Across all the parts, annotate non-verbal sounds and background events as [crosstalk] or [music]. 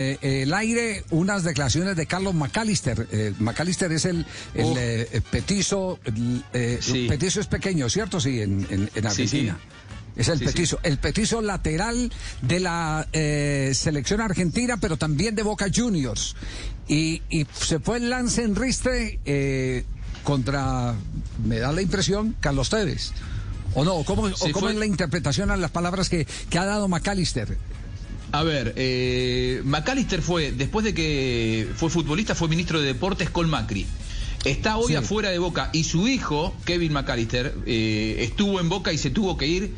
Eh, eh, el aire, unas declaraciones de Carlos McAllister. Eh, McAllister es el, el eh, petizo, el, eh, Sí. petizo es pequeño, ¿cierto? Sí, en, en, en Sí, sí. Argentina. Es el petizo, el petizo lateral de la eh, selección argentina, pero también de Boca Juniors. Y, y se fue el lance en ristre eh, contra, me da la impresión, Carlos Tevez. ¿O no? ¿Cómo, o cómo es la interpretación a las palabras que, que ha dado McAllister? A ver, eh, McAllister fue, después de que fue futbolista, fue ministro de Deportes con Macri. Está hoy Sí. afuera de Boca y su hijo, Kevin McAllister, eh, estuvo en Boca y se tuvo que ir.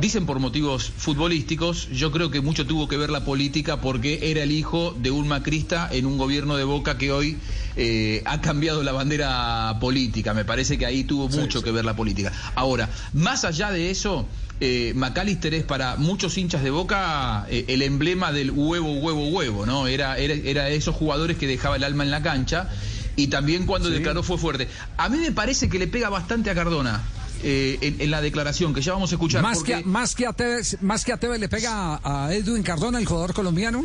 Dicen por motivos futbolísticos, yo creo que mucho tuvo que ver la política porque era el hijo de un macrista en un gobierno de Boca que hoy eh, ha cambiado la bandera política. Me parece que ahí tuvo mucho que ver la política. Ahora, más allá de eso, eh, McAllister es para muchos hinchas de Boca eh, el emblema del huevo, huevo, huevo, ¿no? Era, era, era esos jugadores que dejaba el alma en la cancha y también cuando declaró fue fuerte. A mí me parece que le pega bastante a Cardona. eh, en, en la declaración que ya vamos a escuchar. Más, porque- que, más, que a Tevez, más que a Tevez le pega a, a Edwin Cardona, el jugador colombiano.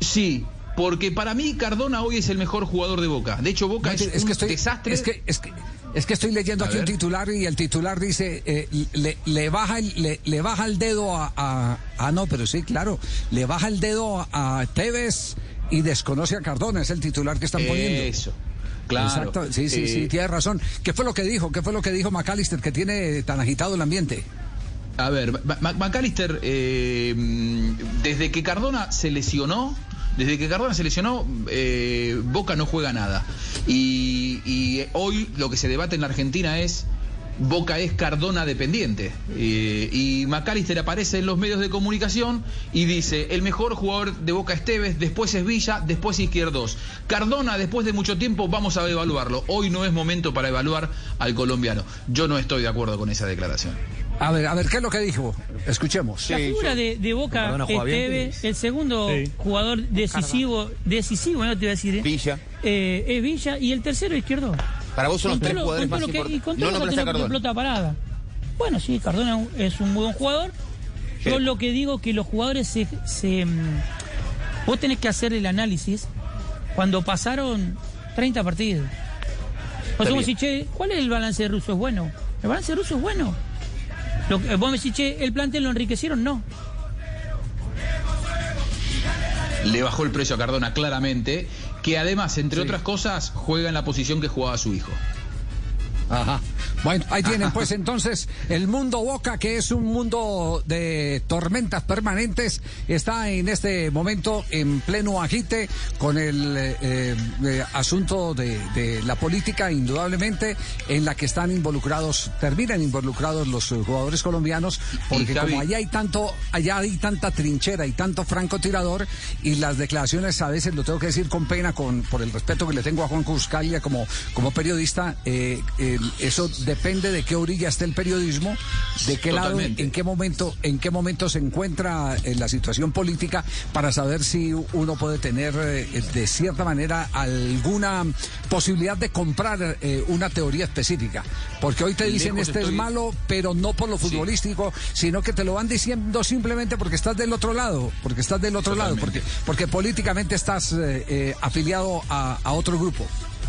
Sí, porque para mí Cardona hoy es el mejor jugador de Boca. De hecho, Boca es, es un que estoy, desastre. Es que, es que, es que estoy leyendo A aquí un titular y el titular dice, eh, le, le baja el, le, le baja el dedo a, a- Ah, no, pero sí, claro. Le baja el dedo a, a Tevez y desconoce a Cardona. Es el titular que están poniendo. Eso. Claro. Exacto, sí, sí, sí, Eh, tiene razón. ¿Qué fue lo que dijo? ¿Qué fue lo que dijo McAllister que tiene tan agitado el ambiente? A ver, McAllister, eh, desde que Cardona se lesionó, desde que Cardona se lesionó, eh, Boca no juega nada. Y, y hoy lo que se debate en la Argentina es. Boca es Cardona dependiente. Eh, y McAllister aparece en los medios de comunicación y dice, el mejor jugador de Boca es Tevez, después es Villa, después Izquierdos. Cardona, después de mucho tiempo, vamos a evaluarlo. Hoy no es momento para evaluar al colombiano. Yo no estoy de acuerdo con esa declaración. A ver, a ver, ¿qué es lo que dijo? Escuchemos. La figura de, de Boca es bien. Tevez, el segundo Sí. jugador decisivo, decisivo, no te voy a decir, Villa. eh, es Villa y el tercero izquierdo. Para vos son los tres lo- jugadores más importantes. No lo que pelota parada. Bueno, sí, Cardona es un muy buen jugador. Yo Sí. lo que digo que los jugadores se, se, mm, vos tenés que hacer el análisis cuando pasaron 30 partidos. O sea, vos decís, che, ¿cuál es el balance de Russo? ¿Es bueno? ¿El balance de Russo es bueno? Lo vos me decís, che, ¿el plantel lo enriquecieron? No. le bajó el precio a Cardona claramente, que además, entre Sí. otras cosas, juega en la posición que jugaba su hijo. Ajá. Bueno, ahí tienen [laughs] pues entonces el mundo Boca, que es un mundo de tormentas permanentes, está en este momento en pleno agite con el eh, eh, asunto de, de la política, indudablemente, en la que están involucrados, terminan involucrados los jugadores colombianos, porque Javi- como allá hay tanto, allá hay tanta trinchera y tanto francotirador, y las declaraciones a veces lo tengo que decir con pena, con por el respeto que le tengo a Juan Cuscalia como, como periodista, eh, eso depende de qué orilla esté el periodismo, de qué lado, Totalmente. en qué momento, en qué momento se encuentra en la situación política para saber si uno puede tener eh, de cierta manera alguna posibilidad de comprar eh, una teoría específica. Porque hoy te dicen Lejos este es malo, pero no por lo Sí. futbolístico, sino que te lo van diciendo simplemente porque estás del otro lado, porque estás del otro lado, porque, porque políticamente estás eh, eh, afiliado a, a otro grupo.